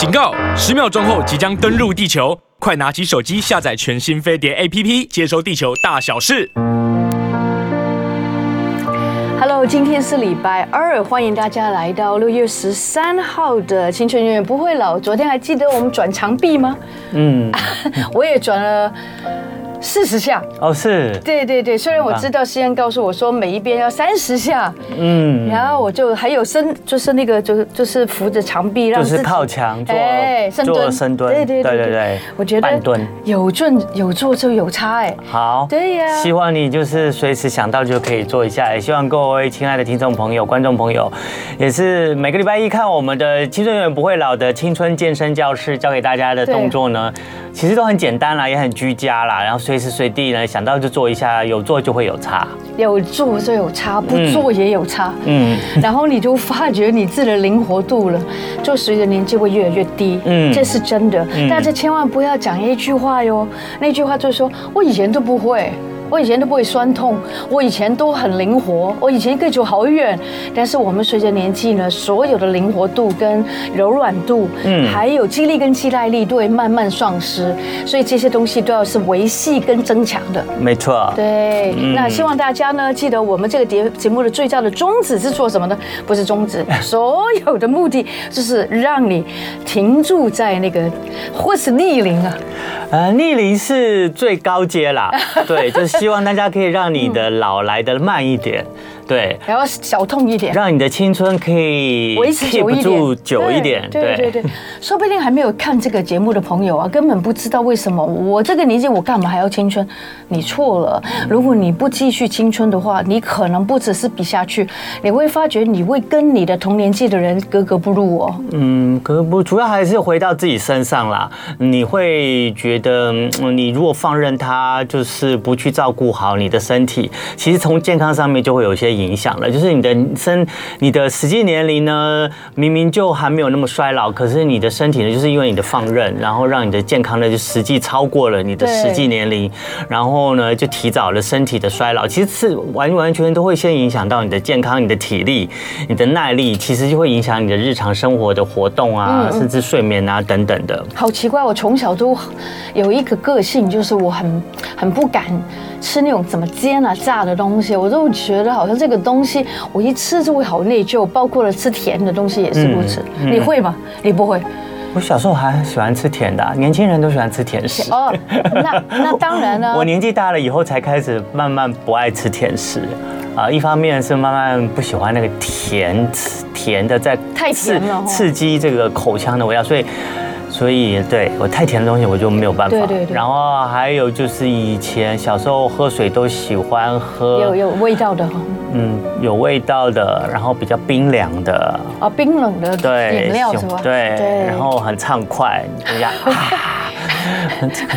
警告！十秒钟后即将登陆地球，快拿起手机下载全新飞碟 APP，接收地球大小事。Hello，今天是礼拜二，欢迎大家来到六月十三号的青春永远不会老。昨天还记得我们转墙壁吗？嗯，我也转了。四十下。哦，是。对对对，虽然我知道西安告诉我说每一边要三十下，嗯，然后我就还有深，就是那个就是就是扶着墙壁，让就是靠墙做深蹲，深蹲，对对对对，我觉得半蹲。有做有做就有差哎，好，对呀，希望你就是随时想到就可以做一下，也希望各位亲爱的听众朋友、观众朋友，也是每个礼拜一看我们的青春永远不会老的青春健身教室教给大家的动作呢，其实都很简单啦，也很居家啦，然后。随时随地呢，想到就做一下，有做就会有差，有做就有差，不做也有差。嗯，然后你就发觉你自己的灵活度了，就随着年纪会越来越低。嗯，这是真的。大家千万不要讲一句话哟，那句话就是说我以前都不会。我以前都不会酸痛，我以前都很灵活，我以前可以走好远。但是我们随着年纪呢，所有的灵活度跟柔软度，嗯，还有肌力跟肌耐力都会慢慢丧失。所以这些东西都要是维系跟增强的。没错。对。那希望大家呢，记得我们这个节节目的最大的宗旨是做什么呢？不是宗旨，所有的目的就是让你停住在那个，或是逆龄啊。呃，逆龄是最高阶啦。对，就是。希望大家可以让你的老来得慢一点。对，然后小痛一点，让你的青春可以维持久一点，久一点。对对对，说不定还没有看这个节目的朋友啊，根本不知道为什么我这个年纪我干嘛还要青春？你错了，如果你不继续青春的话，你可能不只是比下去，你会发觉你会跟你的同年纪的人格格不入哦。嗯，格格不，主要还是回到自己身上啦。你会觉得，你如果放任他，就是不去照顾好你的身体，其实从健康上面就会有一些。影响了，就是你的身，你的实际年龄呢，明明就还没有那么衰老，可是你的身体呢，就是因为你的放任，然后让你的健康呢，就实际超过了你的实际年龄，然后呢，就提早了身体的衰老。其实是完完全全都会先影响到你的健康、你的体力、你的耐力，其实就会影响你的日常生活的活动啊，甚至睡眠啊等等的。好奇怪，我从小都有一个个性，就是我很很不敢吃那种怎么煎啊炸的东西，我都觉得好像这个东西我一吃就会好内疚，包括了吃甜的东西也是如此。嗯嗯、你会吗？你不会？我小时候还喜欢吃甜的，年轻人都喜欢吃甜食。哦，那那当然了。我年纪大了以后才开始慢慢不爱吃甜食啊，一方面是慢慢不喜欢那个甜甜的在太甜了，刺激这个口腔的味道，所以。所以，对我太甜的东西我就没有办法。对对对。然后还有就是以前小时候喝水都喜欢喝有有味道的哈。嗯，有味道的，然后比较冰凉的。啊，冰冷的饮料是吧？对。对。然后很畅快，人家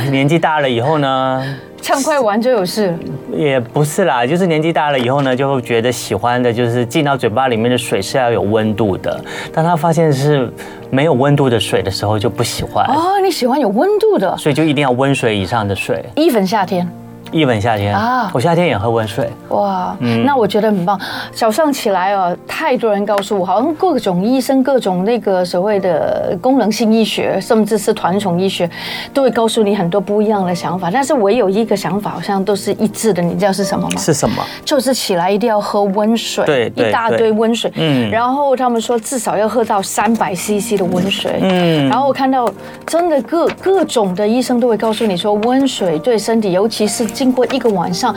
年纪大了以后呢？畅快完就有事？也不是啦，就是年纪大了以后呢，就会觉得喜欢的就是进到嘴巴里面的水是要有温度的。当他发现是没有温度的水的时候，就不喜欢。哦，你喜欢有温度的，所以就一定要温水以上的水。even 夏天。一本夏天啊，我夏天也喝温水。哇，嗯，那我觉得很棒。早上起来哦，太多人告诉我，好像各种医生、各种那个所谓的功能性医学，甚至是传统医学，都会告诉你很多不一样的想法。但是我有一个想法，好像都是一致的。你知道是什么吗？是什么？就是起来一定要喝温水，对，一大堆温水。嗯，然后他们说至少要喝到三百 CC 的温水。嗯，然后我看到真的各各种的医生都会告诉你说，温水对身体，尤其是经过一个晚上，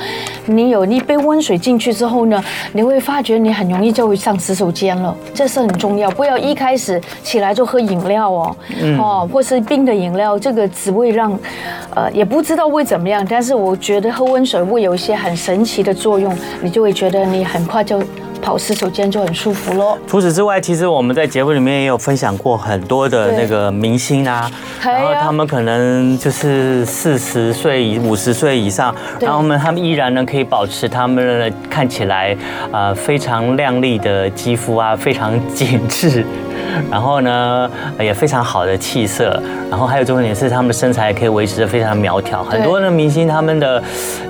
你有一杯温水进去之后呢，你会发觉你很容易就会上洗手间了，这是很重要。不要一开始起来就喝饮料哦，哦，或是冰的饮料，这个只会让，呃，也不知道会怎么样。但是我觉得喝温水会有一些很神奇的作用，你就会觉得你很快就。跑洗手间就很舒服喽。除此之外，其实我们在节目里面也有分享过很多的那个明星啊，然后他们可能就是四十岁、五十岁以上，然后们他们依然呢可以保持他们看起来啊非常亮丽的肌肤啊，非常紧致。然后呢也非常好的气色，然后还有重点是他们的身材也可以维持的非常苗条。很多的明星他们的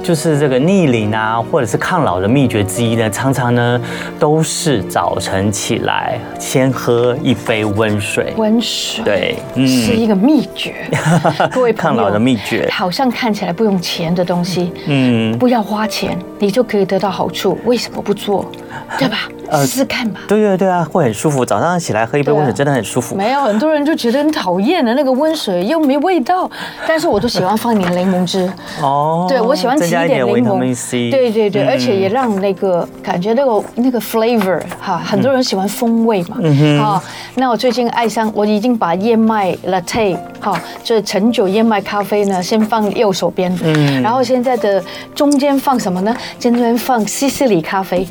就是这个逆龄啊，或者是抗老的秘诀之一呢，常常呢都是早晨起来先喝一杯温水。温水，对，嗯，是一个秘诀。各位抗老的秘诀，好像看起来不用钱的东西，嗯，不要花钱，你就可以得到好处。为什么不做？对吧？试试看吧。对对对啊，会很舒服。早上起来喝一杯温水，真的很舒服。没有很多人就觉得很讨厌的那个温水又没味道，但是我都喜欢放点柠檬汁。哦，对我喜欢挤一点柠檬。对对对，而且也让那个感觉那个那个 flavor 哈，很多人喜欢风味嘛。嗯哼。好，那我最近爱上，我已经把燕麦 latte 哈，就是陈酒燕麦咖啡呢，先放右手边。嗯。然后现在的中间放什么呢？中间放西西里咖啡。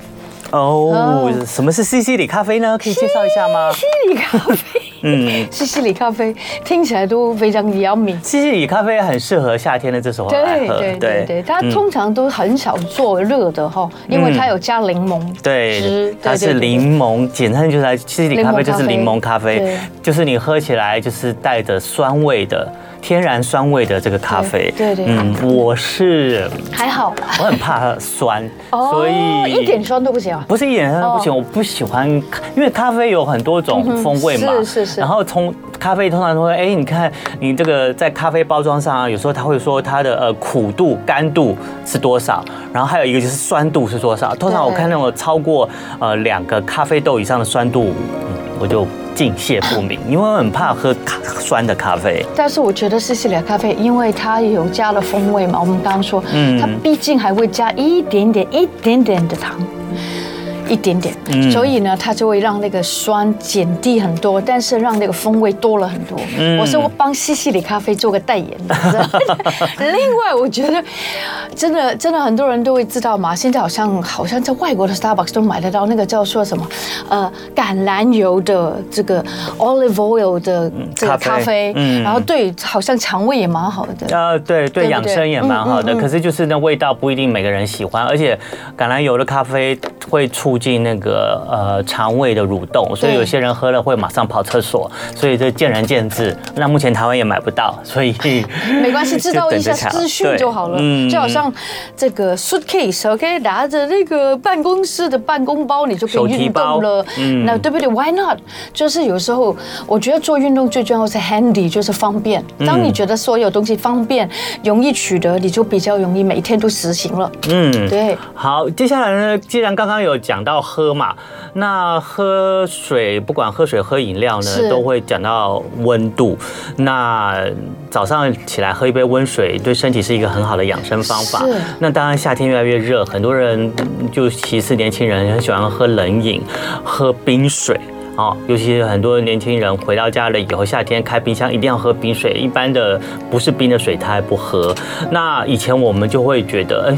哦，什么是西西里咖啡呢？可以介绍一下吗？西西里咖啡，嗯，西西里咖啡听起来都非常 yummy。西西里咖啡很适合夏天的这时候来喝。对对对对，它通常都很少做热的哈，因为它有加柠檬汁。对，它是柠檬，简称就是西西里咖啡就是柠檬咖啡，就是你喝起来就是带着酸味的。天然酸味的这个咖啡，对对，嗯，我是还好，我很怕酸，所以一点酸都不行啊。不是一点酸都不行，我不喜欢，因为咖啡有很多种风味嘛，是是是。然后从咖啡通常都会，哎，你看你这个在咖啡包装上啊，有时候他会说它的呃苦度、甘度是多少，然后还有一个就是酸度是多少。通常我看那种超过呃两个咖啡豆以上的酸度，我就。敬谢不明，因为我很怕喝咖酸的咖啡。但是我觉得西西里咖啡，因为它有加了风味嘛，我们刚刚说，嗯，它毕竟还会加一点点、一点点的糖。一点点，嗯、所以呢，它就会让那个酸减低很多，但是让那个风味多了很多。嗯、我是我帮西西里咖啡做个代言的。另外，我觉得真的真的很多人都会知道嘛，现在好像好像在外国的 Starbucks 都买得到那个叫做什么呃橄榄油的这个 olive oil 的这个咖啡，嗯，然后对，好像肠胃也蛮好的。呃，对对，养生也蛮好的。可是就是那味道不一定每个人喜欢，而且橄榄油的咖啡会出。促进那个呃肠胃的蠕动，所以有些人喝了会马上跑厕所，所以这见仁见智。那目前台湾也买不到，所以没关系，知道一下资讯就好了。嗯，就好像这个 suitcase，OK，拿着那个办公室的办公包，你就可以运动了。嗯，那对不对？Why not？就是有时候我觉得做运动最重要是 handy，就是方便。当你觉得所有东西方便、容易取得，你就比较容易每天都实行了。嗯，对。好，接下来呢，既然刚刚有讲。到喝嘛，那喝水不管喝水喝饮料呢，都会讲到温度。那早上起来喝一杯温水，对身体是一个很好的养生方法。那当然夏天越来越热，很多人就其次年轻人很喜欢喝冷饮，喝冰水哦。尤其是很多年轻人回到家了以后，夏天开冰箱一定要喝冰水，一般的不是冰的水他还不喝。那以前我们就会觉得，哎，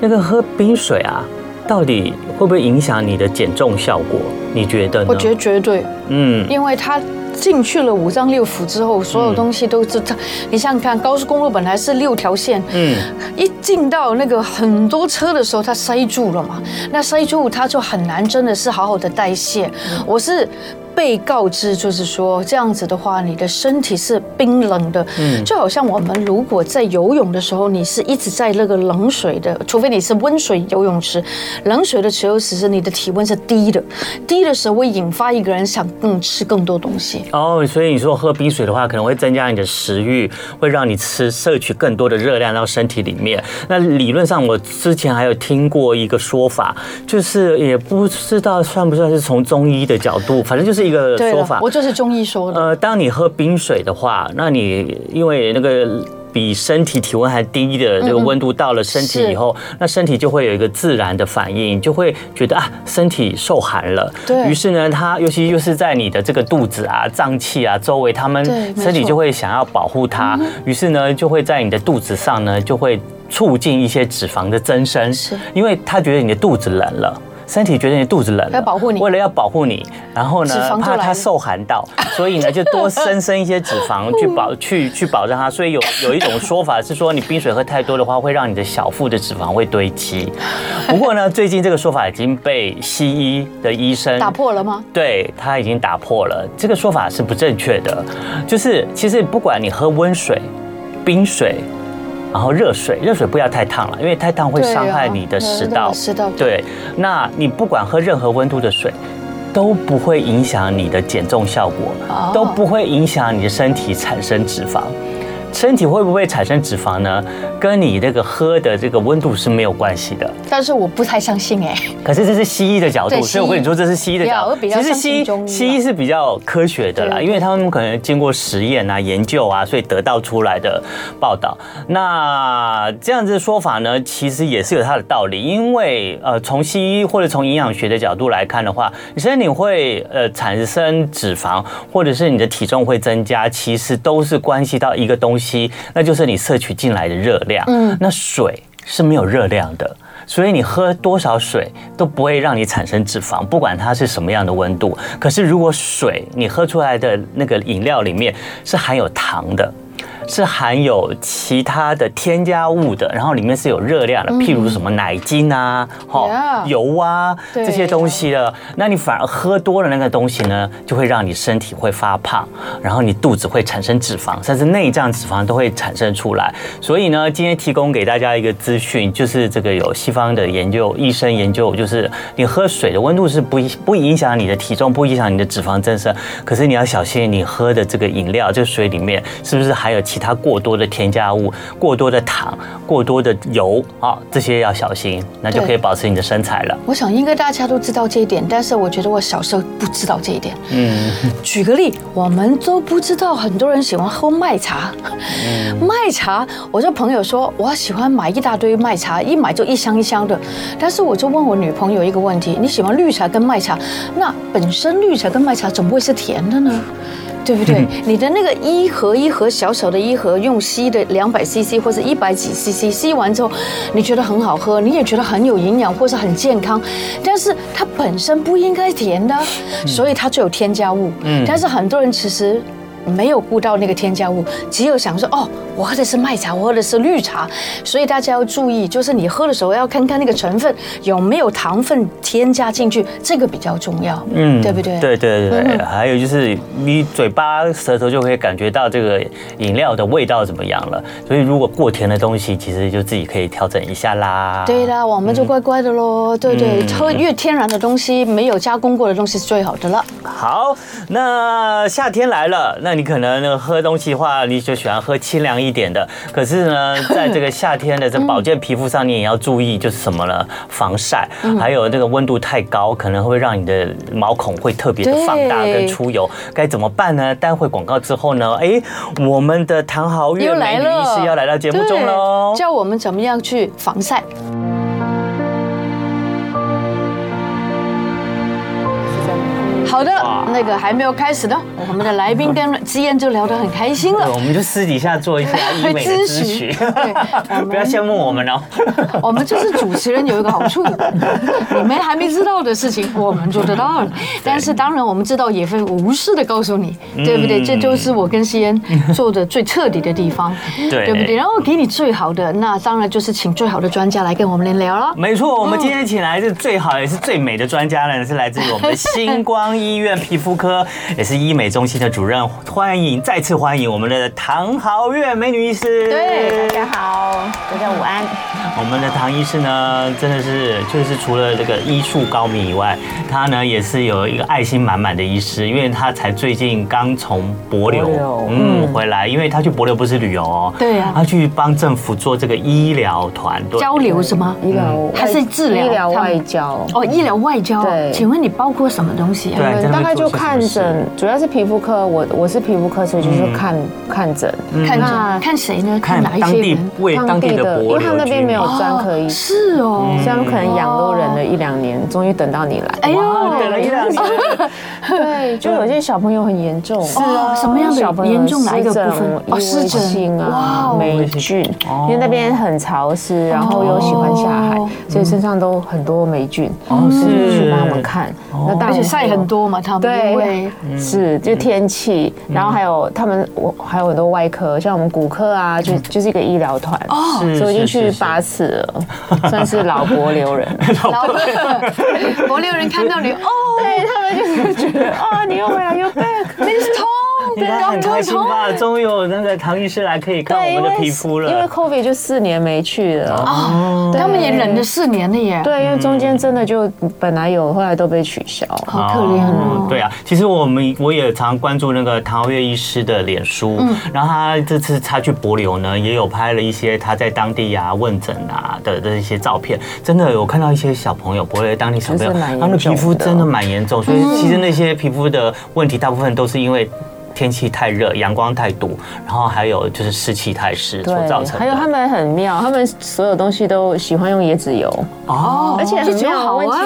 那个喝冰水啊。到底会不会影响你的减重效果？你觉得呢？我觉得绝对，嗯，因为它进去了五脏六腑之后，所有东西都是它。你想想看，高速公路本来是六条线，嗯，一进到那个很多车的时候，它塞住了嘛，那塞住它就很难，真的是好好的代谢。我是。被告知就是说，这样子的话，你的身体是冰冷的，嗯，就好像我们如果在游泳的时候，你是一直在那个冷水的，除非你是温水游泳池，冷水的时候，其实你的体温是低的，低的时候会引发一个人想更吃更多东西。哦，所以你说喝冰水的话，可能会增加你的食欲，会让你吃摄取更多的热量到身体里面。那理论上，我之前还有听过一个说法，就是也不知道算不算是从中医的角度，反正就是。一个说法，我就是中医说的。呃，当你喝冰水的话，那你因为那个比身体体温还低的这个温度到了身体以后，那身体就会有一个自然的反应，就会觉得啊，身体受寒了。对。于是呢，它尤其就是在你的这个肚子啊、脏器啊周围，他们身体就会想要保护它，于是呢，就会在你的肚子上呢，就会促进一些脂肪的增生，是因为他觉得你的肚子冷了。身体觉得你肚子冷了，要保护你，为了要保护你，然后呢，怕它受寒到，所以呢，就多生生一些脂肪去保去去保障它。所以有有一种说法是说，你冰水喝太多的话，会让你的小腹的脂肪会堆积。不过呢，最近这个说法已经被西医的医生打破了吗？对，他已经打破了这个说法是不正确的。就是其实不管你喝温水、冰水。然后热水，热水不要太烫了，因为太烫会伤害你的食道。食道。对，那你不管喝任何温度的水，都不会影响你的减重效果，都不会影响你的身体产生脂肪。身体会不会产生脂肪呢？跟你这个喝的这个温度是没有关系的。但是我不太相信哎。可是这是西医的角度，所以我跟你说这是西医的角度。其实西医西医是比较科学的啦，因为他们可能经过实验啊、研究啊，所以得到出来的报道。那这样子的说法呢，其实也是有它的道理。因为呃，从西医或者从营养学的角度来看的话，你身体会呃产生脂肪，或者是你的体重会增加，其实都是关系到一个东西。那就是你摄取进来的热量。嗯，那水是没有热量的，所以你喝多少水都不会让你产生脂肪，不管它是什么样的温度。可是如果水你喝出来的那个饮料里面是含有糖的。是含有其他的添加物的，然后里面是有热量的，譬如什么奶精啊、哈油啊这些东西的，那你反而喝多了那个东西呢，就会让你身体会发胖，然后你肚子会产生脂肪，甚至内脏脂肪都会产生出来。所以呢，今天提供给大家一个资讯，就是这个有西方的研究，医生研究，就是你喝水的温度是不不影响你的体重，不影响你的脂肪增生，可是你要小心你喝的这个饮料，这个水里面是不是还有其他过多的添加物、过多的糖、过多的油啊，这些要小心，那就可以保持你的身材了。我想应该大家都知道这一点，但是我觉得我小时候不知道这一点。嗯，举个例，我们都不知道很多人喜欢喝麦茶。嗯，麦茶，我这朋友说我喜欢买一大堆麦茶，一买就一箱一箱的。但是我就问我女朋友一个问题：你喜欢绿茶跟麦茶？那本身绿茶跟麦茶怎么会是甜的呢？对不对？你的那个一盒一盒小小的一盒用吸的两百 CC 或者一百几 CC 吸完之后，你觉得很好喝，你也觉得很有营养或是很健康，但是它本身不应该甜的，所以它就有添加物。嗯，但是很多人其实。没有顾到那个添加物，只有想说哦，我喝的是麦茶，我喝的是绿茶，所以大家要注意，就是你喝的时候要看看那个成分有没有糖分添加进去，这个比较重要，嗯，对不对？对对对，嗯、还有就是你嘴巴舌头就可以感觉到这个饮料的味道怎么样了，所以如果过甜的东西，其实就自己可以调整一下啦。对啦，我们就乖乖的喽，嗯、对对，喝越天然的东西，没有加工过的东西是最好的了。好，那夏天来了，那。你可能那个喝东西的话，你就喜欢喝清凉一点的。可是呢，在这个夏天的这保健皮肤上，你也要注意，就是什么呢？防晒，还有这个温度太高，可能会让你的毛孔会特别的放大跟出油。该怎么办呢？待会广告之后呢，哎，我们的唐豪月美女医师要来到节目中喽，教我们怎么样去防晒。好的，那个还没有开始呢，我们的来宾跟之嫣就聊得很开心了。我们就私底下做一下医美 咨询，对，不要羡慕我们哦。我们就是主持人有一个好处，你们还没知道的事情，我们做得到。但是当然我们知道也会无私的告诉你，对不对？这就是我跟之嫣做的最彻底的地方，对不对？然后给你最好的，那当然就是请最好的专家来跟我们聊了。没错，我们今天请来是最好也是最美的专家呢，是来自于我们的星光。医院皮肤科也是医美中心的主任，欢迎再次欢迎我们的唐豪月美女医师。对，大家好，大家午安。我们的唐医师呢，真的是就是除了这个医术高明以外，他呢也是有一个爱心满满的医师，因为他才最近刚从博流嗯回来，因为他去博流不是旅游哦，对啊，他去帮政府做这个医疗团队交流什么？医疗还是治疗？医疗外交哦，医疗外交。对，请问你包括什么东西啊？们大概就看诊，主要是皮肤科。我我是皮肤科，所以就是看看诊。看诊看谁呢？看哪一些人？为当地的，因为他们那边没有专科医师。是哦，所以他们可能养都忍了一两年，终于等到你来。哎呦，等了一两年。对，就有些小朋友很严重。是啊，什么样的严重？哪一个部分？哦，湿疹啊，霉菌。因为那边很潮湿，然后又喜欢下海，所以身上都很多霉菌。哦，是去帮他们看。那而且晒很多嘛，他们对，是就天气，然后还有他们我还有很多外科，像我们骨科啊，就就是一个医疗团。哦，所以已经去八次了，算是老国流人。老国流人。看到你，哦，对他们就是觉得，哦，你又回来又 back，Miss 对，很开心吧？终于有那个唐医师来可以看我们的皮肤了。因为 COVID 就四年没去了哦，他们也忍了四年了耶。对，因为中间真的就本来有，后来都被取消，好可怜哦。对啊，其实我们我也常关注那个唐豪岳医师的脸书，然后他这次他去博流呢，也有拍了一些他在当地啊问诊啊的的一些照片，真的有看到一些小朋友，博流当地小朋友，他们的皮肤真的蛮严重，所以其实那些皮肤的问题大部分都是因为。天气太热，阳光太毒，然后还有就是湿气太湿所造成的。还有他们很妙，他们所有东西都喜欢用椰子油哦，而且很妙，好啊，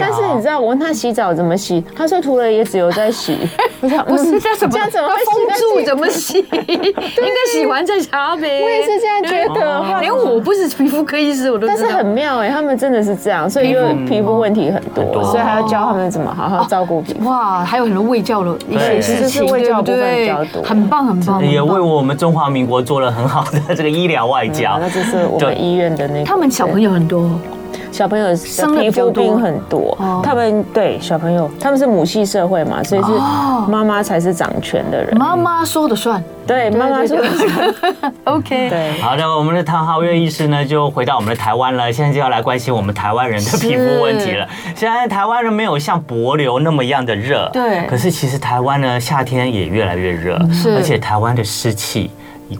但是你知道我问他洗澡怎么洗，他说涂了椰子油再洗。不是不是这样怎么这样怎么封住怎么洗？应该洗完再擦呗。我也是这样觉得，连我不是皮肤科医师我都。但是很妙哎，他们真的是这样，所以因为皮肤问题很多，所以还要教他们怎么好好照顾皮肤。哇，还有很多卫教的一些事情。对，很棒很棒，也为我们中华民国做了很好的这个医疗外交。那就是我们医院的那个，他们小朋友很多，小朋友生皮肤病很多。他们对小朋友，他们是母系社会嘛，所以是妈妈才是掌权的人，妈妈说的算。对，妈妈说的算。OK，对。好的，我们的唐浩月医师呢，就回到我们的台湾了。现在就要来关心我们台湾人的皮肤问题了。现在台湾人没有像柏流那么样的热，对。可是其实台湾呢，夏天也越来越热，而且台湾的湿气。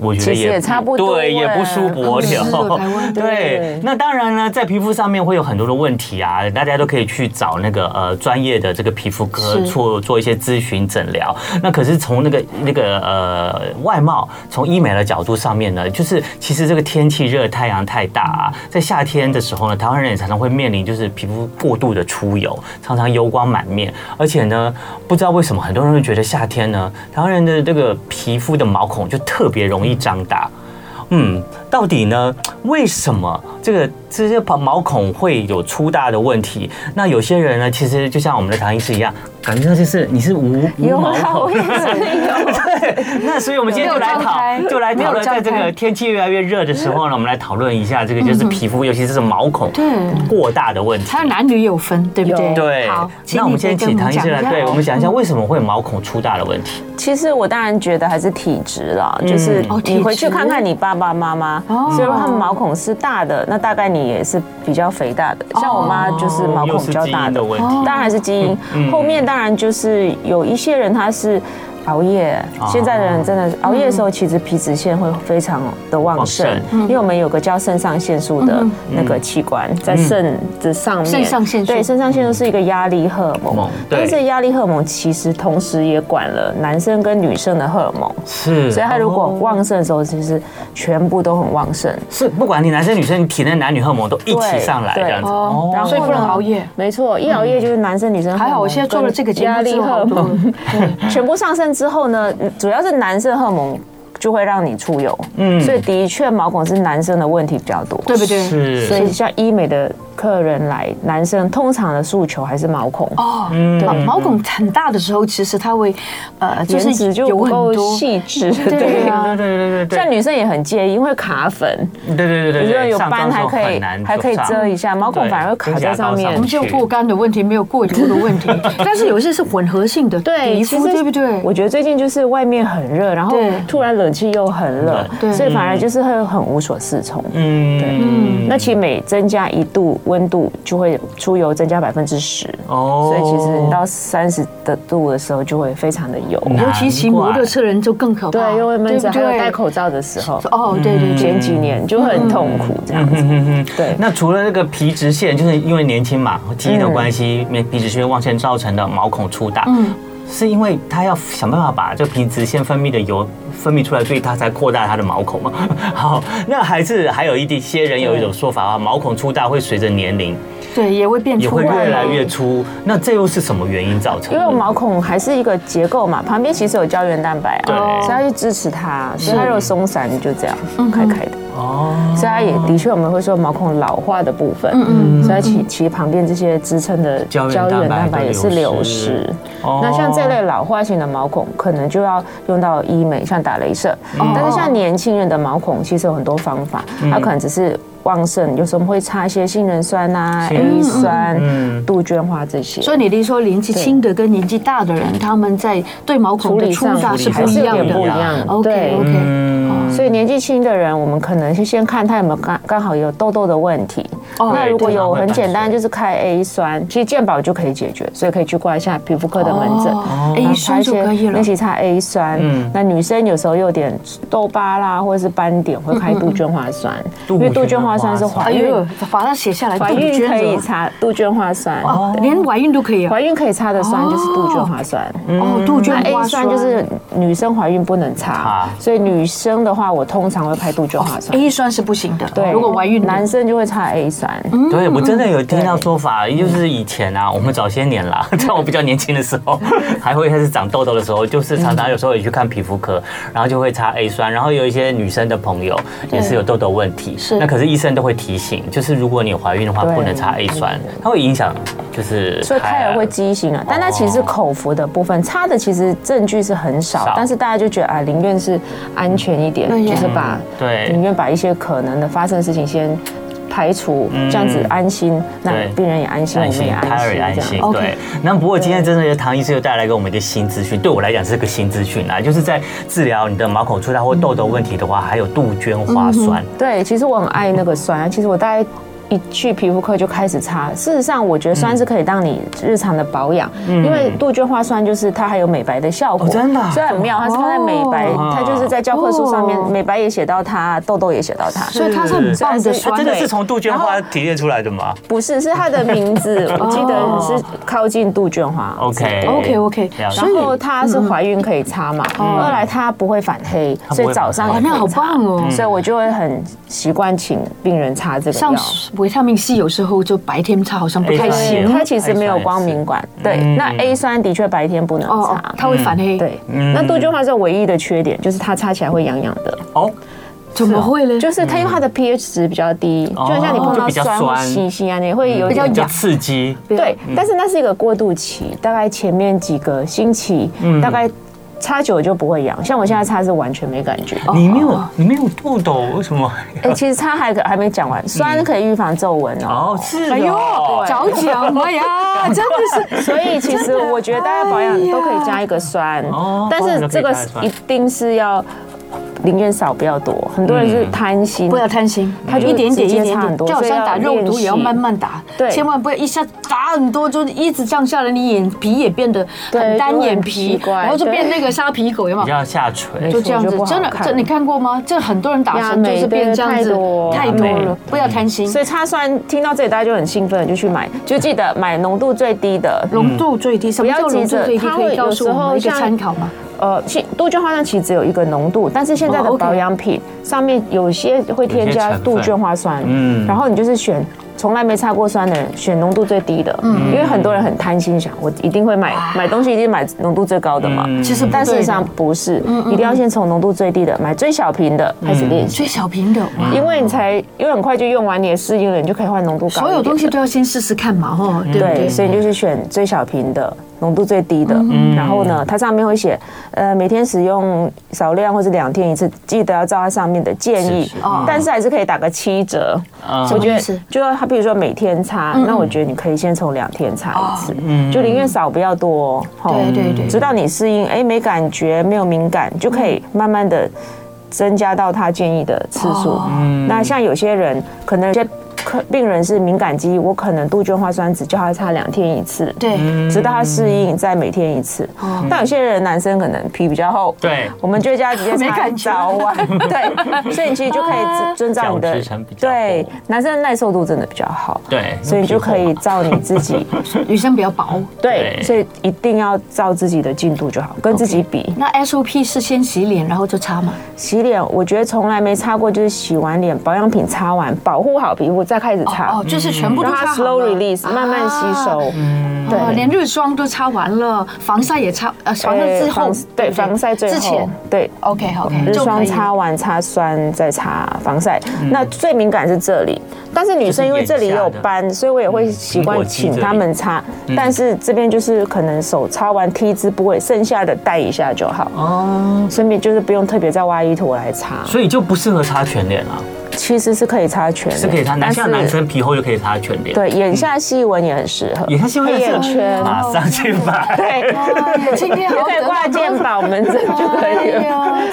我觉得也差不多，对，也不输帛琉。对，那当然呢，在皮肤上面会有很多的问题啊，大家都可以去找那个呃专业的这个皮肤科做做一些咨询诊疗。那可是从那个那个呃外貌，从医美的角度上面呢，就是其实这个天气热，太阳太大啊，在夏天的时候呢，台湾人也常常会面临就是皮肤过度的出油，常常油光满面，而且呢，不知道为什么很多人会觉得夏天呢，台湾人的这个皮肤的毛孔就特别容一张大，嗯，到底呢？为什么这个这些毛孔会有粗大的问题？那有些人呢，其实就像我们的唐医师一样，感觉到就是你是无 无毛孔。对，那所以我们今天就来讨，就来讨论，在这个天气越来越热的时候呢，我们来讨论一下这个就是皮肤，尤其是毛孔过大的问题。还有男女有分，对不对？对。好，那我们先请唐医师来，对我们讲一下为什么会有毛孔粗大的问题。其实我当然觉得还是体质啦，就是你回去看看你爸爸妈妈，所以他们毛孔是大的，那大概你也是比较肥大的。像我妈就是毛孔比较大的，当然还是基因。后面当然就是有一些人他是。熬夜，现在的人真的熬夜的时候，其实皮脂腺会非常的旺盛，因为我们有个叫肾上腺素的那个器官在肾的上面。肾上腺素，对，肾上腺素是一个压力荷尔蒙，但是压力荷尔蒙其实同时也管了男生跟女生的荷尔蒙，是，所以它如果旺盛的时候，其实全部都很旺盛。是，不管你男生女生，你体内男女荷尔蒙都一起上来这样子，然后所以不能熬夜。没错，一熬夜就是男生女生还好，我现在做了这个压力荷尔蒙，全部上升之后呢，主要是男生荷尔蒙。就会让你出油，嗯，所以的确毛孔是男生的问题比较多，对不对？是，所以像医美的客人来，男生通常的诉求还是毛孔。哦，对，毛孔很大的时候，其实它会呃，就是就不够细致，对对对对对，像女生也很介意，因为卡粉，对对对对，比如说有斑还可以还可以遮一下，毛孔反而会卡在上面。我们就过干的问题，没有过油的问题，但是有些是混合性的，对，皮肤对不对？我觉得最近就是外面很热，然后突然冷气又很冷。所以反而就是会很无所适从。嗯，对。嗯，那其实每增加一度温度就会出油增加百分之十哦，所以其实你到三十的度的时候就会非常的油，尤其骑摩托车人就更可怕，对，因为闷着还有戴口罩的时候，哦，对对，前几年就很痛苦这样子，对。那除了那个皮脂腺，就是因为年轻嘛，基因的关系，皮皮脂腺旺盛造成的毛孔粗大，嗯，是因为它要想办法把这皮脂腺分泌的油。分泌出来，所以它才扩大它的毛孔嘛。好，那还是还有一些人有一种说法啊，毛孔粗大会随着年龄，对，也会变粗，也会越来越粗。那这又是什么原因造成？因为毛孔还是一个结构嘛，旁边其实有胶原蛋白啊，对，所以它去支持它，所以它如果松散就这样开开的。哦，所以它也的确我们会说毛孔老化的部分，嗯嗯，所以其其实旁边这些支撑的胶原蛋白也是流失。那像这类老化型的毛孔，可能就要用到医美，像打雷射。但是像年轻人的毛孔，其实有很多方法，它可能只是旺盛，有时候我们会擦一些杏仁酸啊、A 酸、杜鹃花这些。所以你的说年纪轻的跟年纪大的人，他们在对毛孔的处理上是不一样的。不一样。OK OK。所以年纪轻的人，我们可能是先看他有没有刚刚好有痘痘的问题。那如果有很简单，就是开 A 酸，其实健保就可以解决，所以可以去挂一下皮肤科的门诊。A 酸就可以了。一起擦 A 酸。那女生有时候有点痘疤啦，或者是斑点，会开杜鹃花酸，因为杜鹃花酸是怀孕，把它写下来。怀孕可以擦杜鹃花酸，连怀孕都可以。怀孕可以擦的酸就是杜鹃花酸。哦，杜鹃花酸就是女生怀孕不能擦，所以女生的话。我通常会开杜鹃花酸，A 酸是不行的。对，如果怀孕，男生就会擦 A 酸。对，我真的有听到说法，也就是以前啊，我们早些年啦，在我比较年轻的时候，还会开始长痘痘的时候，就是常常有时候也去看皮肤科，然后就会擦 A 酸。然后有一些女生的朋友也是有痘痘问题，是。那可是医生都会提醒，就是如果你有怀孕的话，不能擦 A 酸，它会影响，就是所以胎儿会畸形啊。但它其实口服的部分擦的其实证据是很少，但是大家就觉得啊，宁愿是安全一点。就是把对，宁愿把一些可能的发生的事情先排除，这样子安心，那病人也安心，我们也安心，胎儿也安心。对。那不过今天真的，唐医师又带来给我们一个新资讯，对我来讲是个新资讯啊，就是在治疗你的毛孔粗大或痘痘问题的话，还有杜鹃花酸。对，其实我很爱那个酸啊，其实我大概。一去皮肤科就开始擦。事实上，我觉得酸是可以当你日常的保养，因为杜鹃花酸就是它还有美白的效果，真的，所以很妙。它是放在美白，它就是在教科书上面，美白也写到它，痘痘也写到它，所以它是很棒的酸。真的是从杜鹃花提炼出来的吗？不是，是它的名字，我记得是靠近杜鹃花。OK OK OK。然后它是怀孕可以擦嘛，二来它不会反黑，所以早上那好棒哦。所以我就会很习惯请病人擦这个药。维他命 C 有时候就白天擦好像不太行，它其实没有光明管。对，那 A 酸的确白天不能擦，它会反黑。对，那杜鹃花是唯一的缺点，就是它擦起来会痒痒的。哦，怎么会呢？就是它因为它的 pH 值比较低，就像你碰到酸或稀稀啊，你会有点痒刺激。对，但是那是一个过渡期，大概前面几个星期，大概。擦久了就不会痒，像我现在擦是完全没感觉。你没有，你没有痘痘，为什么？哎，其实擦还还没讲完，酸可以预防皱纹哦。哦，是。哎呦，早讲了呀，真的是。所以其实我觉得大家保养都可以加一个酸，但是这个一定是要。宁愿少不要多，很多人是贪心，不要贪心，他就一点点一点点，就好像打肉毒也要慢慢打，对，千万不要一下打很多，就一直降下来，你眼皮也变得很单眼皮，然后就变那个沙皮狗，有没有？比较下垂，就这样子，真的，这你看过吗？这很多人打成就是变这样子，太多了，不要贪心。所以擦酸，听到这里大家就很兴奋，就去买，就记得买浓度最低的，浓度最低，什么叫浓度最低？可以告诉我们一个参考吗？呃，其杜鹃花酸其实只有一个浓度，但是现在的保养品上面有些会添加杜鹃花酸，嗯，然后你就是选。从来没擦过酸的人选浓度最低的，嗯，因为很多人很贪心，想我一定会买买东西，一定买浓度最高的嘛。其实，但事实上不是，一定要先从浓度最低的买最小瓶的开始练习。最小瓶的，因为你才因为很快就用完，你也适应了，你就可以换浓度高。所有东西都要先试试看嘛，哈。对，所以你就是选最小瓶的，浓度最低的。然后呢，它上面会写，呃，每天使用少量或者两天一次，记得要照它上面的建议。但是还是可以打个七折。我觉得就要。比如说每天擦，那我觉得你可以先从两天擦一次，就宁愿少不要多。对对对，直到你适应，哎，没感觉，没有敏感，就可以慢慢的增加到他建议的次数。那像有些人可能有些客病人是敏感肌，我可能杜鹃花酸只叫他擦两天一次，对，直到他适应再每天一次。但有些人男生可能皮比较厚，对，我们就叫他直接擦早晚，对，所以你其实就可以遵照你的，对，男生的耐受度真的比较好，对，所以你就可以照你自己，女生比较薄，对，所以一定要照自己的进度就好，跟自己比。那 SOP 是先洗脸，然后就擦吗？洗脸，我觉得从来没擦过，就是洗完脸保养品擦完，保护好皮肤再开始擦，哦，就是全部都擦好 slow release，慢慢吸收，嗯，对，连日霜都擦完了，防晒也擦，呃，防晒之后，对，防晒之前，对，OK OK，日霜擦完擦酸再擦防晒，那最敏感是这里。但是女生因为这里也有斑，所以我也会习惯请他们擦。但是这边就是可能手擦完 T 字部位，剩下的带一下就好。哦，顺便就是不用特别再挖一坨来擦。所以就不适合擦全脸了。其实是可以擦全脸，是可以擦。男像男生皮厚就可以擦全脸。对，眼下细纹也很适合。眼下细纹，眼圈马上去买。对，今天也可以挂健保门诊就可以了。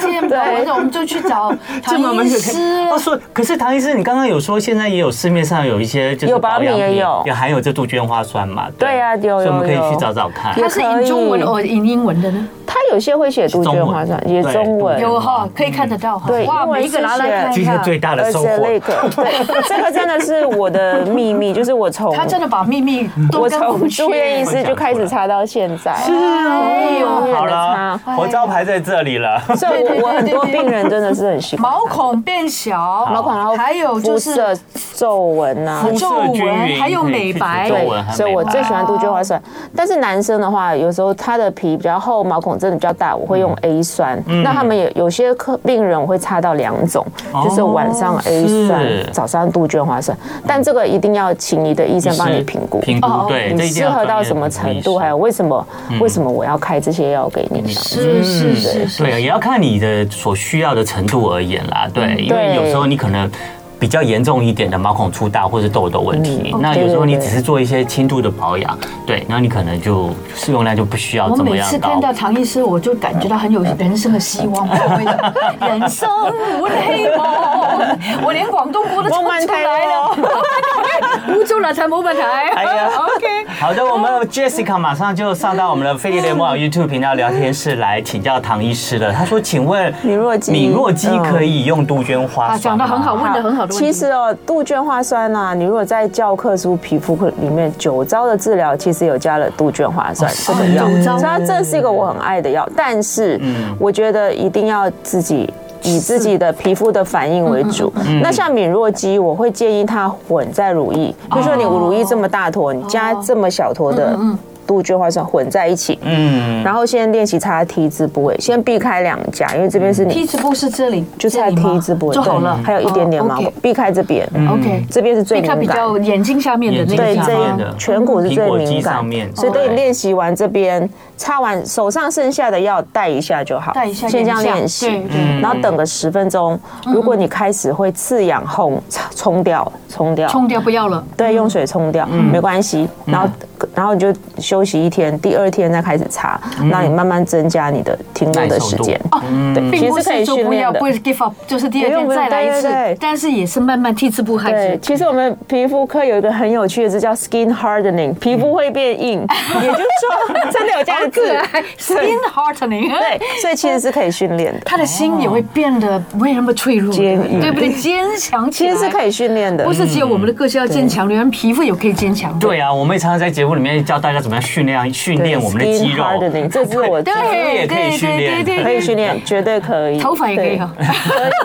健保门诊我们就去找唐医师。哦，说可是唐医师，你刚刚有说现在也有市面上有一些就是保养品也有，也含有这杜鹃花酸嘛？对呀，有有有。所以我们可以去找找看。它是印中文哦，印英文的呢？它有些会写杜鹃花酸，也中文有哈，可以看得到。对，哇，每一个拿来看今天最大的对，这个真的是我的秘密，就是我从他真的把秘密，我从住院医师就开始擦到现在，是哦，好了，我招牌在这里了。所以我很多病人真的是很喜欢。毛孔变小，毛孔然后还有就是皱纹呐，皱纹还有美白，对，所以我最喜欢杜鹃花酸。但是男生的话，有时候他的皮比较厚，毛孔真的比较大，我会用 A 酸。那他们也有些客病人我会擦到两种，就是晚上 A 酸。早上杜鹃花酸，但这个一定要请你的医生帮你评估，评估对，你适合到什么程度，还有为什么为什么我要开这些药给你？是是是，对，也要看你的所需要的程度而言啦，对，因为有时候你可能。比较严重一点的毛孔粗大或是痘痘问题，那有时候你只是做一些轻度的保养，对，那你可能就适用量就不需要这么样高。我每次看到唐医师，我就感觉到很有人生的希望，人生无希望，我连广东歌都唱出来了，无助了才没问题。哎呀，OK，好的，我们 Jessica 马上就上到我们的飞碟联播网 YouTube 频道聊天室来请教唐医师了。他说：“请问敏若肌，敏若肌可以用杜鹃花酸？”讲的很好，问的很好。其实哦，杜鹃花酸呐，你如果在教科书皮肤科里面，酒糟的治疗其实有加了杜鹃花酸这个药，所以这是一个我很爱的药。但是，我觉得一定要自己以自己的皮肤的反应为主。那像敏弱肌，我会建议它混在乳液，比如说你乳液这么大坨，你加这么小坨的。杜鹃花酸混在一起，嗯，然后先练习擦 T 字部位，先避开两颊，因为这边是你 T 字部是这里，就擦 T 字部位就好了，还有一点点毛孔，避开这边，OK，这边是最敏感，比较眼睛下面的那个，对，这边颧骨是最敏感，所以等你练习完这边，擦完手上剩下的药带一下就好，带一下，先这样练习，然后等个十分钟，如果你开始会刺痒红，冲掉，冲掉，冲掉不要了，对，用水冲掉，没关系，然后。然后你就休息一天，第二天再开始擦，让你慢慢增加你的停留的时间。哦，对，其实可以训练的，不会 give up，就是第二天再来一次。但是也是慢慢替次步开始。其实我们皮肤科有一个很有趣的字叫 skin hardening，皮肤会变硬，也就是说 真的有这样的字，skin hardening。对，所以其实是可以训练的。他的心也会变得不会那么脆弱，坚硬，对不对？坚强，其实是可以训练的。不是只有我们的个性要坚强，连皮肤也可以坚强。对啊，我们也常常在节目里面教大家怎么样训练训练我们的肌肉。这是我 皮肤也可以训练，可以训练，绝对可以。头发也可以哈。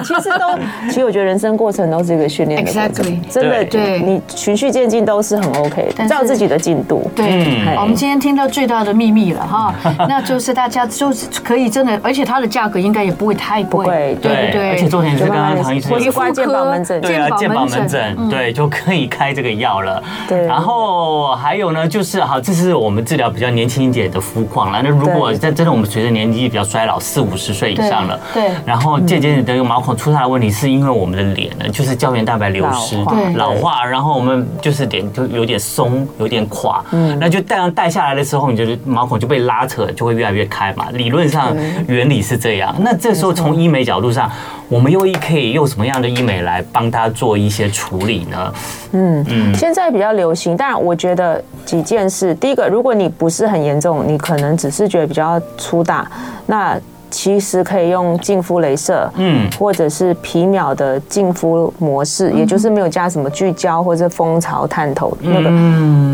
其实都，其实我觉得人生过程都是一个训练的过程。真的，对你循序渐进都是很 OK 的，照自己的进度。对，我们今天听到最大的秘密了哈，那就是大家就是可以真的，而且它的价格应该也不会太贵，对对对？而且重点是刚刚唐医生说，关键保门诊，对啊，健保门诊，对，就可以开这个药了。对，然后还有呢，就是好，这是我们治疗比较年轻一点的肤况了。那如果在真的我们随着年纪比较衰老，四五十岁以上了，对，然后渐渐的有毛孔粗大的问题，是因为我们的脸呢，就是胶原蛋白流失、老化，然后我们就是脸就有点松、有点垮，嗯，那就戴上带下来的时候，你就是毛孔就被拉扯，就会越来越开嘛。理论上原理是这样。那这时候从医美角度上。我们又可以用什么样的医美来帮他做一些处理呢？嗯嗯，现在比较流行，但我觉得几件事。第一个，如果你不是很严重，你可能只是觉得比较粗大，那。其实可以用净肤镭射，嗯，或者是皮秒的净肤模式，也就是没有加什么聚焦或者蜂巢探头那个，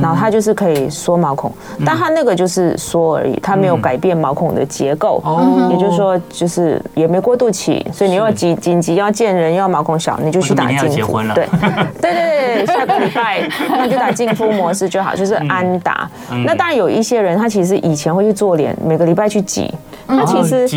然后它就是可以缩毛孔，但它那个就是缩而已，它没有改变毛孔的结构，哦，也就是说就是也没过渡期，所以你要紧紧急要见人要毛孔小，你就去打净肤，对，对对对，下个礼拜那就打净肤模式就好，就是安达。那当然有一些人他其实以前会去做脸，每个礼拜去挤。它其实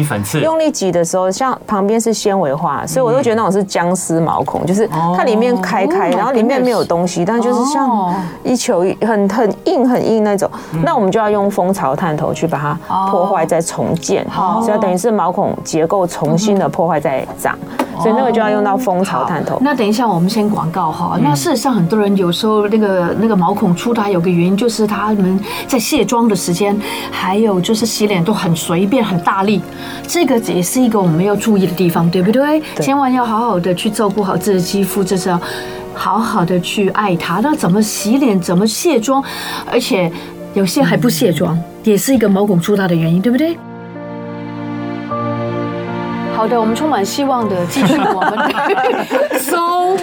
用力挤的时候，像旁边是纤维化，所以我都觉得那种是僵尸毛孔，就是它里面开开，然后里面没有东西，但就是像一球很很硬很硬那种。那我们就要用蜂巢探头去把它破坏再重建，所以等于是毛孔结构重新的破坏再长，所以那个就要用到蜂巢探头。那等一下我们先广告哈。那事实上很多人有时候那个那个毛孔粗大有个原因就是他们在卸妆的时间，还有就是洗脸都很随便很。大力，这个也是一个我们要注意的地方，对不对？对，千万要好好的去照顾好自己的肌肤，这是要好好的去爱它。那怎么洗脸，怎么卸妆，而且有些还不卸妆，也是一个毛孔粗大的原因，对不对？好的，我们充满希望的继续我们的 so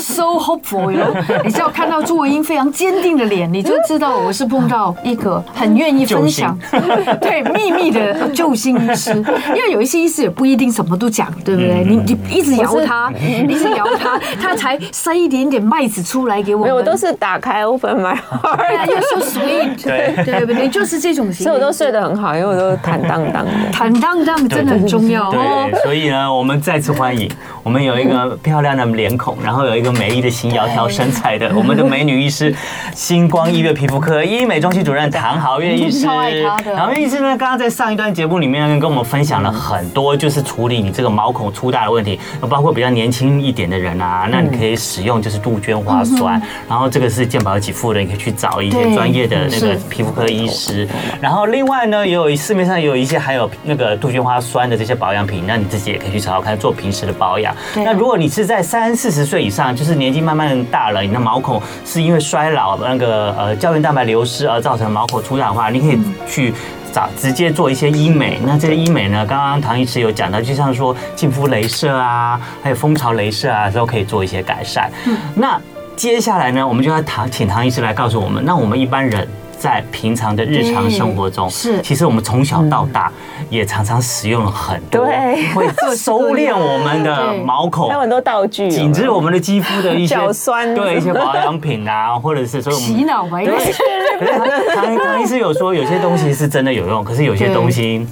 so hopeful 哟。你只要看到朱文英非常坚定的脸，你就知道我是碰到一个很愿意分享 对秘密的救星医师。因为有一些医师也不一定什么都讲，对不对？你你一直摇他，一直摇他，他才塞一点点麦子出来给我。我都是打开 open my heart，又说 sweet，对对不对？就是这种型，所以我都睡得很好，因为我都坦荡荡的，坦荡荡真的很重要哦。所以呢，我们再次欢迎我们有一个 漂亮的脸孔，然后有一个美丽的型窈窕身材的 我们的美女医师，星光医院皮肤科医美中心主任唐豪月医师。唐豪月医师呢，刚刚在上一段节目里面呢，跟我们分享了很多，就是处理你这个毛孔粗大的问题，包括比较年轻一点的人啊，那你可以使用就是杜鹃花酸，然后这个是健保给付的，你可以去找一些专业的那个皮肤科医师。然后另外呢，也有市面上有一些还有那个杜鹃花酸的这些保养品，那你自己也可以去找找看，做平时的保养。那如果你是在三四十岁以上，就是年纪慢慢大了，你的毛孔是因为衰老那个呃胶原蛋白流失而造成毛孔粗大的话，你可以去找直接做一些医美。那这些医美呢，刚刚唐医师有讲到，就像说净肤镭射啊，还有蜂巢镭射啊，都可以做一些改善。那接下来呢，我们就要唐请唐医师来告诉我们，那我们一般人。在平常的日常生活中，是其实我们从小到大也常常使用了很多，对，会收敛我们的 毛孔，还有很多道具，紧致我们的肌肤的一些 酸，对一些保养品啊，或者是说洗脑吧。对，唐唐医师有说，有些东西是真的有用，可是有些东西。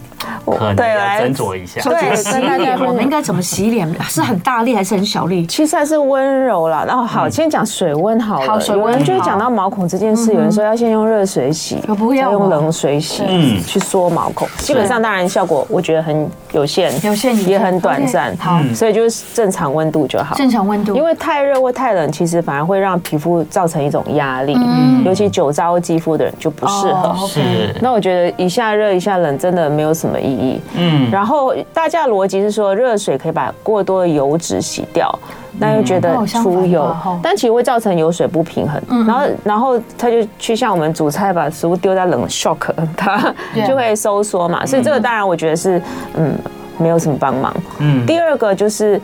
可能要斟酌一下。对，洗脸我们应该怎么洗脸？是很大力还是很小力？其实还是温柔啦。然后好，先讲水温好了。好，水温就是讲到毛孔这件事，有人说要先用热水洗，要用冷水洗，嗯，去缩毛孔。基本上当然效果我觉得很有限，有限也很短暂。好，所以就是正常温度就好。正常温度，因为太热或太冷，其实反而会让皮肤造成一种压力。尤其酒糟肌肤的人就不适合。是。那我觉得一下热一下冷真的没有什么意义。嗯，然后大家的逻辑是说，热水可以把过多的油脂洗掉，那又觉得出油，但其实会造成油水不平衡。然后，然后他就去像我们煮菜，把食物丢在冷 shock，它就会收缩嘛。所以这个当然我觉得是嗯，没有什么帮忙。嗯，第二个就是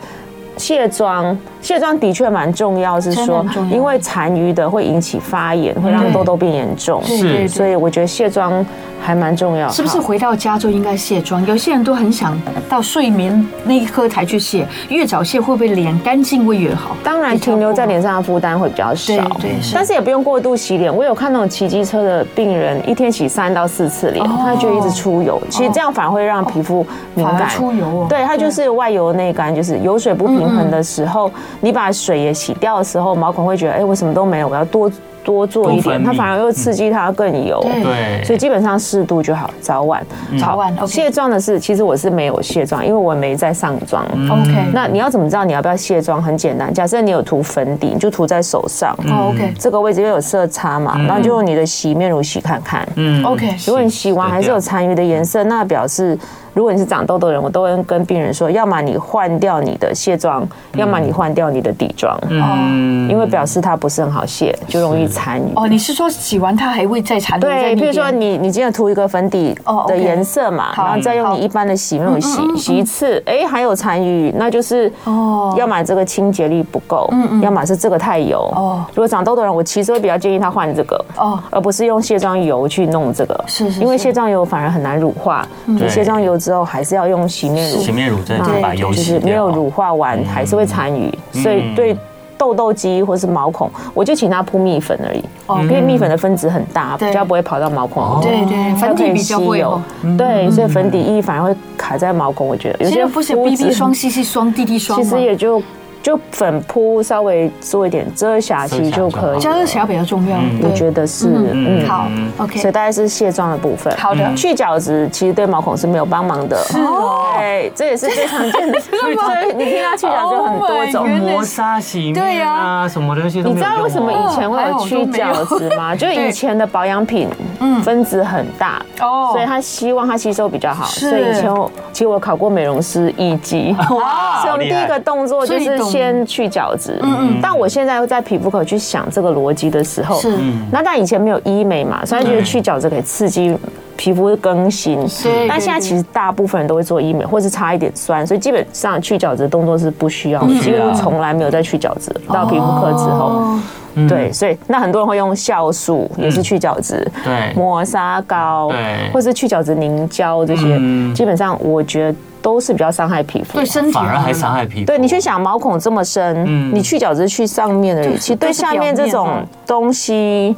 卸妆，卸妆的确蛮重要，是说因为残余的会引起发炎，会让痘痘变严重。是，所以我觉得卸妆。还蛮重要，是不是回到家就应该卸妆？有些人都很想到睡眠那一刻才去卸，越早卸会不会脸干净会越好？当然，停留在脸上的负担会比较少，对，但是也不用过度洗脸。我有看那种骑机车的病人，一天洗三到四次脸，他就一直出油。其实这样反而会让皮肤敏感，出油哦。对，它就是外油内干，就是油水不平衡的时候，你把水也洗掉的时候，毛孔会觉得，哎，我什么都没有，我要多。多做一点，它反而又刺激它更油，对，所以基本上适度就好，早晚。早晚。卸妆的是，其实我是没有卸妆，因为我没在上妆。OK。那你要怎么知道你要不要卸妆？很简单，假设你有涂粉底，你就涂在手上。OK。这个位置又有色差嘛，然后就用你的洗面乳洗看看。嗯。OK。如果你洗完还是有残余的颜色，那表示。如果你是长痘痘的人，我都会跟病人说，要么你换掉你的卸妆，要么你换掉你的底妆，嗯，因为表示它不是很好卸，就容易残余。哦，你是说洗完它还会再残留？对，比如说你你今天涂一个粉底的颜色嘛，然后再用你一般的洗面乳洗洗一次，哎，还有残余，那就是哦，要么这个清洁力不够，嗯嗯，要么是这个太油。哦，如果长痘痘的人，我其实会比较建议他换这个哦，而不是用卸妆油去弄这个，是是，因为卸妆油反而很难乳化，就卸妆油之后还是要用洗面乳，洗面乳真的把油洗，就是没有乳化完还是会残余，所以对痘痘肌或是毛孔，我就请他铺蜜粉而已，哦。因为蜜粉的分子很大，比较不会跑到毛孔，对对，粉底比较会有，对，所以粉底液反而会卡在毛孔，我觉得。有些不是 BB 霜、CC 霜、DD 霜，其实也就。就粉扑稍微做一点遮瑕，其实就可以。遮瑕比较重要，我觉得是。嗯，好，OK。所以大概是卸妆的部分。好的。去角质其实对毛孔是没有帮忙的。是哦。对，这也是最常见的。所以你听到去角质有很多种，磨砂、洗面啊，什么东西都。你知道为什么以前会有去角质吗？就以前的保养品，嗯，分子很大哦，所以他希望它吸收比较好。所以以前其实我考过美容师一级，哇，所以我们第一个动作就是。先去角质，嗯嗯，但我现在会在皮肤科去想这个逻辑的时候，是，那但以前没有医美嘛，所以觉得去角质可以刺激皮肤更新，是，但现在其实大部分人都会做医美，或是擦一点酸，所以基本上去角质动作是不需要的，几乎从来没有再去角质。到皮肤科之后，对，所以那很多人会用酵素，也是去角质，对，磨砂膏，对，或是去角质凝胶这些，基本上我觉得。都是比较伤害皮肤，对身体反而还伤害皮肤。对，你去想毛孔这么深，嗯，你去角质去上面而已，其实对下面这种东西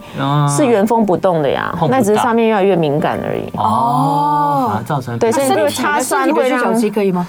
是原封不动的呀，那只是上面越来越敏感而已。哦，造成对，所以这个擦酸会让角质可以吗？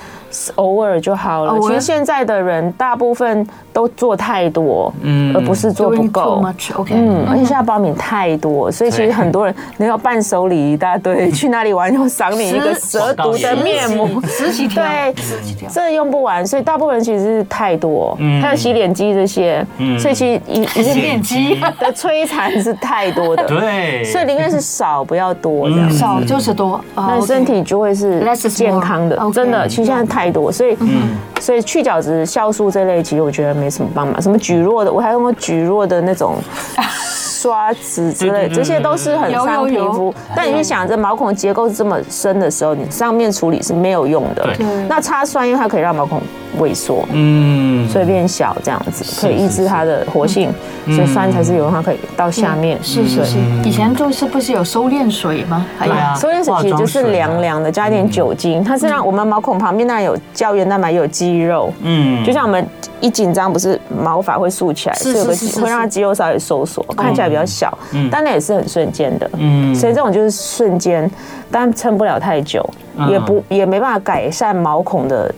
偶尔就好了。其实现在的人大部分都做太多，嗯，而不是做不够。嗯，而且现在包米太多，所以其实很多人你要伴手礼一大堆，去哪里玩又赏你一个蛇毒的面膜，十几条，对，十几条，这用不完。所以大部分人其实是太多，还有洗脸机这些，所以其实一洗脸机。的摧残是太多的。对，所以宁愿是少不要多，这样。少就是多，那身体就会是健康的。真的，其实现在太。太多，所以，嗯，所以去角质酵素这类，其实我觉得没什么帮忙。什么蒟蒻的，我还用过蒟蒻的那种 刷子之类，这些都是很伤皮肤。但你去想，着毛孔结构是这么深的时候，你上面处理是没有用的。对，那擦酸，因为它可以让毛孔萎缩，嗯，所以变小这样子，可以抑制它的活性。所以酸才是有用，它可以到下面。是是是。以前就是不是有收敛水吗？对啊，收敛水其实就是凉凉的，加一点酒精，它是让我们毛孔旁边那有胶原蛋白，有肌肉。嗯。就像我们一紧张，不是毛发会竖起来，是有个会让它肌肉稍微收缩，看起来比较小。嗯。但那也是很瞬间的。嗯。所以这种就是瞬间，但撑不了太久，也不也没办法改善毛孔的。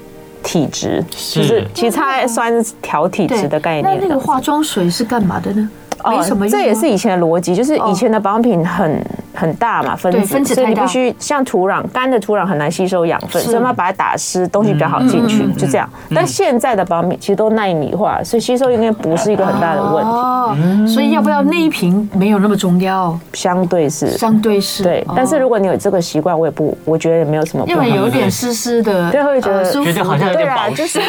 体质就是其实它算调体质的概念。那那个化妆水是干嘛的呢？没什么用。这也是以前的逻辑，就是以前的保养品很很大嘛，分子，所以你必须像土壤，干的土壤很难吸收养分，所以我们要把它打湿，东西比较好进去，就这样。但现在的保养品其实都耐米化，所以吸收应该不是一个很大的问题。哦，所以要不要那一瓶没有那么重要，相对是，相对是。对，但是如果你有这个习惯，我也不，我觉得也没有什么。因为有点湿湿的，对，会觉得觉得好像有点保湿。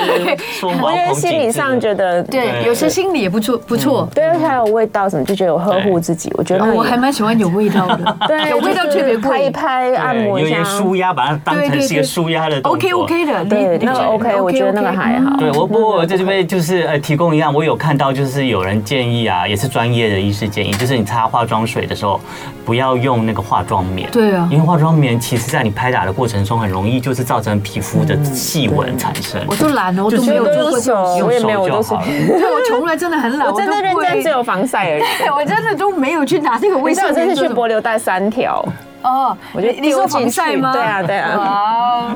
我觉得心理上觉得，对，有些心理也不错，不错。对，还有味道什么，就觉得有呵护自己。我觉得我还蛮喜欢有味道的，对，有味道特别拍一拍，按摩一下，舒压，把它当成是一个舒压的动作。OK OK 的，对，那个 OK，我觉得那个还好。对，我不过我在这边就是呃提供一样，我有看到就是有人建议啊，也是专业的医师建议，就是你擦化妆水的时候不要用那个化妆棉。对啊，因为化妆棉其实在你拍打的过程中很容易就是造成皮肤的细纹产生。我都懒了，我都没有做过这种，我也没有，我都是。对，我从来真的很懒，我真的认真只有防晒而已。我真的都没有去拿这个卫生棉。这次去帛琉带三条。哦，我觉得你说防晒吗？对啊，对啊。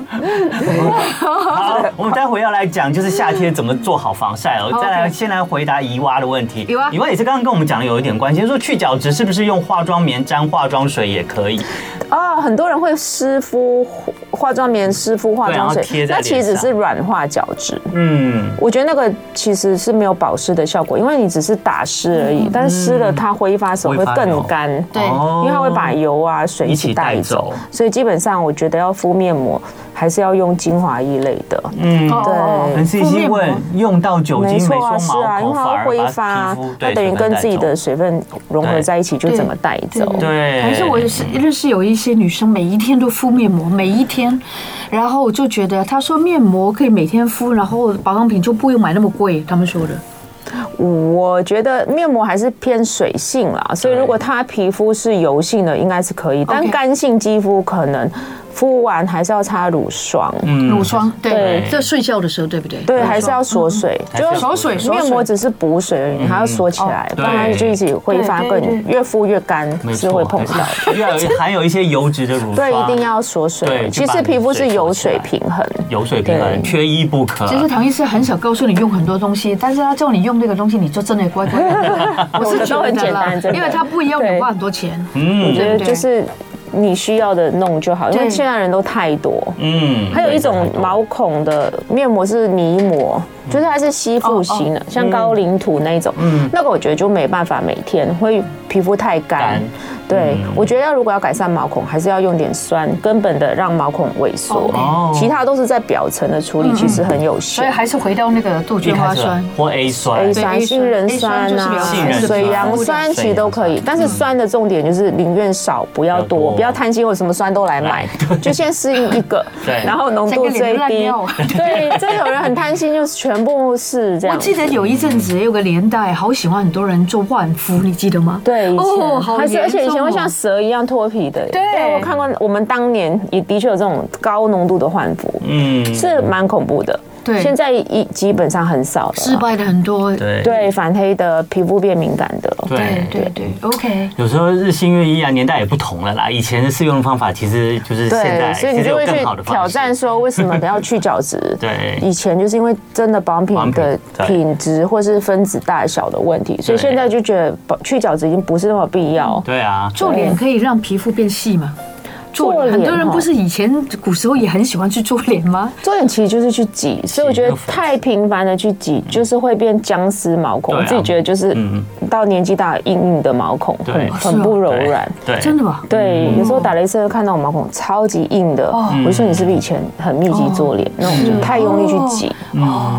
好，我们待会要来讲，就是夏天怎么做好防晒哦。再来，先来回答怡娃的问题。怡娃，怡娃也是刚刚跟我们讲的有一点关系，说去角质是不是用化妆棉沾化妆水也可以？哦，很多人会湿敷化妆棉，湿敷化妆水，那其实只是软化角质。嗯，我觉得那个其实是没有保湿的效果，因为你只是打湿而已，但是湿了它挥发时候会更干。对，因为它会把油啊水。一起带走，所以基本上我觉得要敷面膜。还是要用精华一类的。嗯，对。很细心问，用到酒精没错啊，是啊，因为它会挥发，它等于跟自己的水分融合在一起，就怎么带走。对。还是我是认识有一些女生，每一天都敷面膜，每一天，然后我就觉得她说面膜可以每天敷，然后保养品就不用买那么贵，他们说的。我觉得面膜还是偏水性啦，所以如果它皮肤是油性的，应该是可以，但干性肌肤可能。敷完还是要擦乳霜，乳霜对，在睡觉的时候对不对？对，还是要锁水，就锁水。面膜只是补水而已，还要锁起来，不然就一起挥发更越敷越干，是会碰到。要含有一些油脂的乳霜，对，一定要锁水。其实皮肤是油水平衡，油水平衡缺一不可。其实唐医师很少告诉你用很多东西，但是他叫你用这个东西，你就真的乖乖的。我是都很简单，因为他不一样，你花很多钱。嗯，我觉得就是。你需要的弄就好，因为现在人都太多。嗯，还有一种毛孔的面膜是泥膜，就是它是吸附型的，像高岭土那种。嗯，那个我觉得就没办法每天，会皮肤太干。对，我觉得要如果要改善毛孔，还是要用点酸，根本的让毛孔萎缩。哦，其他都是在表层的处理，其实很有效。所以还是回到那个杜鹃花酸。或 A 酸、A 酸、杏仁酸啊、水杨酸，其实都可以。但是酸。的重点就是宁愿少不要多，不要贪心，我什么酸都来买，就先适应一个，然后浓度最低。对，真有人很贪心，就是全部是这样。我记得有一阵子有个年代，好喜欢很多人做换肤，你记得吗？对，以前还是而且以前。会像蛇一样脱皮的，对，我看过，我们当年也的确有这种高浓度的换肤，嗯，是蛮恐怖的。对，现在一基本上很少了，失败的很多，对。对，反黑的皮肤变敏感的，对。对对，OK。有时候日新月异啊，年代也不同了啦。以前的适用的方法其实就是现在，所以你就会去挑战说，为什么要去角质？对，以前就是因为真的保养品的品质或是分子大小的问题，所以现在就觉得去角质已经不是那么必要。对啊，做脸可以让皮肤变细吗？做脸，很多人不是以前古时候也很喜欢去做脸吗？做脸其实就是去挤，所以我觉得太频繁的去挤，就是会变僵尸毛孔。我自己觉得就是，到年纪大硬硬的毛孔，很很不柔软。对，真的吗？对，有时候打雷射看到我毛孔超级硬的，我就说你是不是以前很密集做脸，那种就太用力去挤，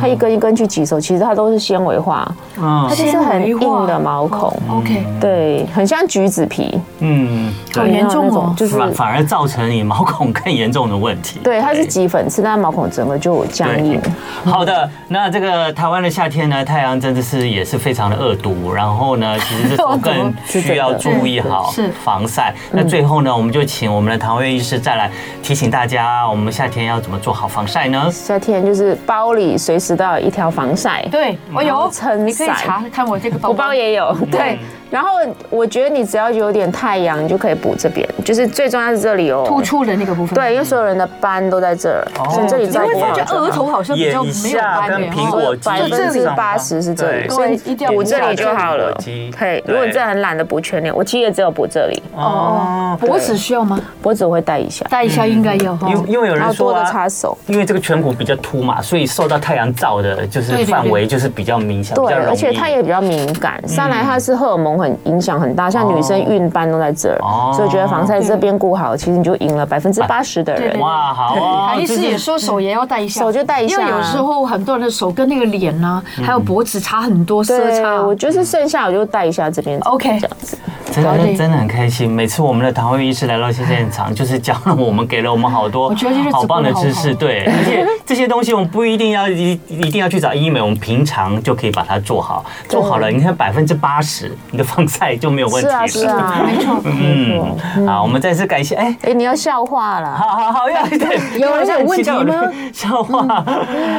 它一根一根去挤的时候，其实它都是纤维化，它就是很硬的毛孔。OK，对，很像橘子皮。嗯，好严重哦，就是反而。造成你毛孔更严重的问题。对，它是挤粉刺，但毛孔整个就僵硬。好的，那这个台湾的夏天呢，太阳真的是也是非常的恶毒。然后呢，其实是更需要注意好 防晒。那最后呢，我们就请我们的唐薇医师再来提醒大家，我们夏天要怎么做好防晒呢？夏天就是包里随时都有一条防晒。对，我有撑伞，你可以查看我这个包，我包也有。对。然后我觉得你只要有点太阳，你就可以补这边，就是最重要是这里哦，突出的那个部分。对，因为所有人的斑都在这儿，所以这里在。我觉得额头好像比较没有斑的，苹果百分之八十是这里，所以补这里就好了。可以，如果你真的很懒得补全脸，我其实也只有补这里。哦，脖子需要吗？脖子我会带一下，带一下应该要。因因为有人说多的擦手，因为这个颧骨比较凸嘛，所以受到太阳照的就是范围就是比较明显，对，而且它也比较敏感。上来它是荷尔蒙很影响很大。像女生孕斑都在这儿，所以我觉得防晒这边顾好，其实你就赢了百分之八十的人。哇，好啊！唐医师也说手也要带一下，手就带一下，因为有时候很多人的手跟那个脸呢，还有脖子差很多色差。我就是剩下我就带一下这边，OK，这样子。真的真的很开心，每次我们的唐薇医师来到现场，就是教了我们，给了我们好多好棒的知识。对，而且这些东西我们不一定要一一定要去找医美，我们平常就可以把它做好，做好了，你看百分之八十你的防晒就没有问题。是啊是啊，没错。嗯，好，我们再次感谢。哎哎，你要笑话了。好好好，要对有人有问题吗？笑话。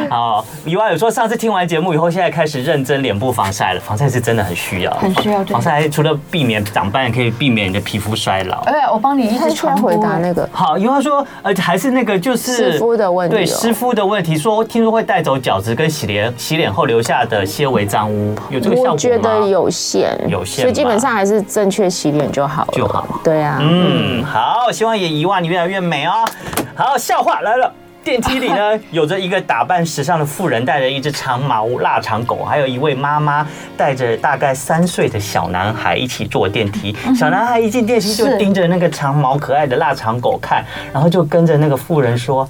好，以外有说上次听完节目以后，现在开始认真脸部防晒了。防晒是真的很需要，很需要。防晒除了避免长斑，也可以避免你的皮肤衰老。哎，我帮你一直传回答那个。好，因为他说，呃，还是那个就是湿敷的问题。对，湿敷的问题，说听说会带走角质跟洗脸洗脸后留下的些微脏污，有这个效果吗？我觉得有限，有限，所以基本上还是正确洗脸就好了。就好。对啊。嗯，好，希望也遗忘你越来越美哦。好，笑话来了。电梯里呢，有着一个打扮时尚的妇人，带着一只长毛腊肠狗，还有一位妈妈带着大概三岁的小男孩一起坐电梯。小男孩一进电梯就盯着那个长毛可爱的腊肠狗看，然后就跟着那个妇人说：“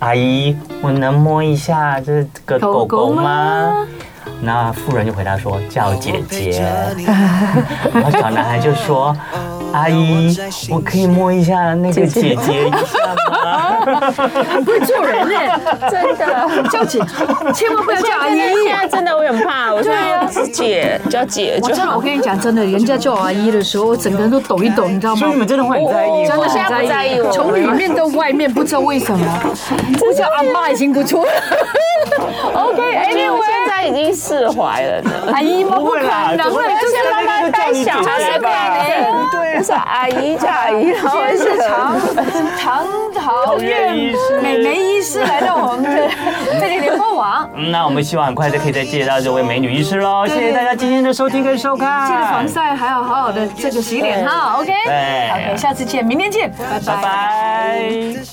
阿姨，我能摸一下这个狗狗吗？那妇人就回答说：“叫姐姐。”然后小男孩就说：“阿姨，我可以摸一下那个姐姐一下吗？” 很会做人呢，真的叫姐，千万不要叫阿姨。现在真的我很怕，我说姐叫姐我真的。我跟你讲，真的，人家叫我阿姨的时候，我整个人都抖一抖，你知道吗？所以你们真的会很在意，真的现在不在意，从里面到外面，不知道为什么，我叫阿妈已经不错了。OK，Anyway，已经释怀了 呢。阿姨吗？不会啦，然后就是慢慢带小孩吧。对，是阿姨叫阿姨，然后是长长桃苑美眉医师来到我们的这里联播网。那我们希望很快就可以再见到这位美女医师喽。谢谢大家今天的收听跟收看。记得防晒，还要好好的这个洗脸哈。OK，OK，下次见，明天见，拜拜。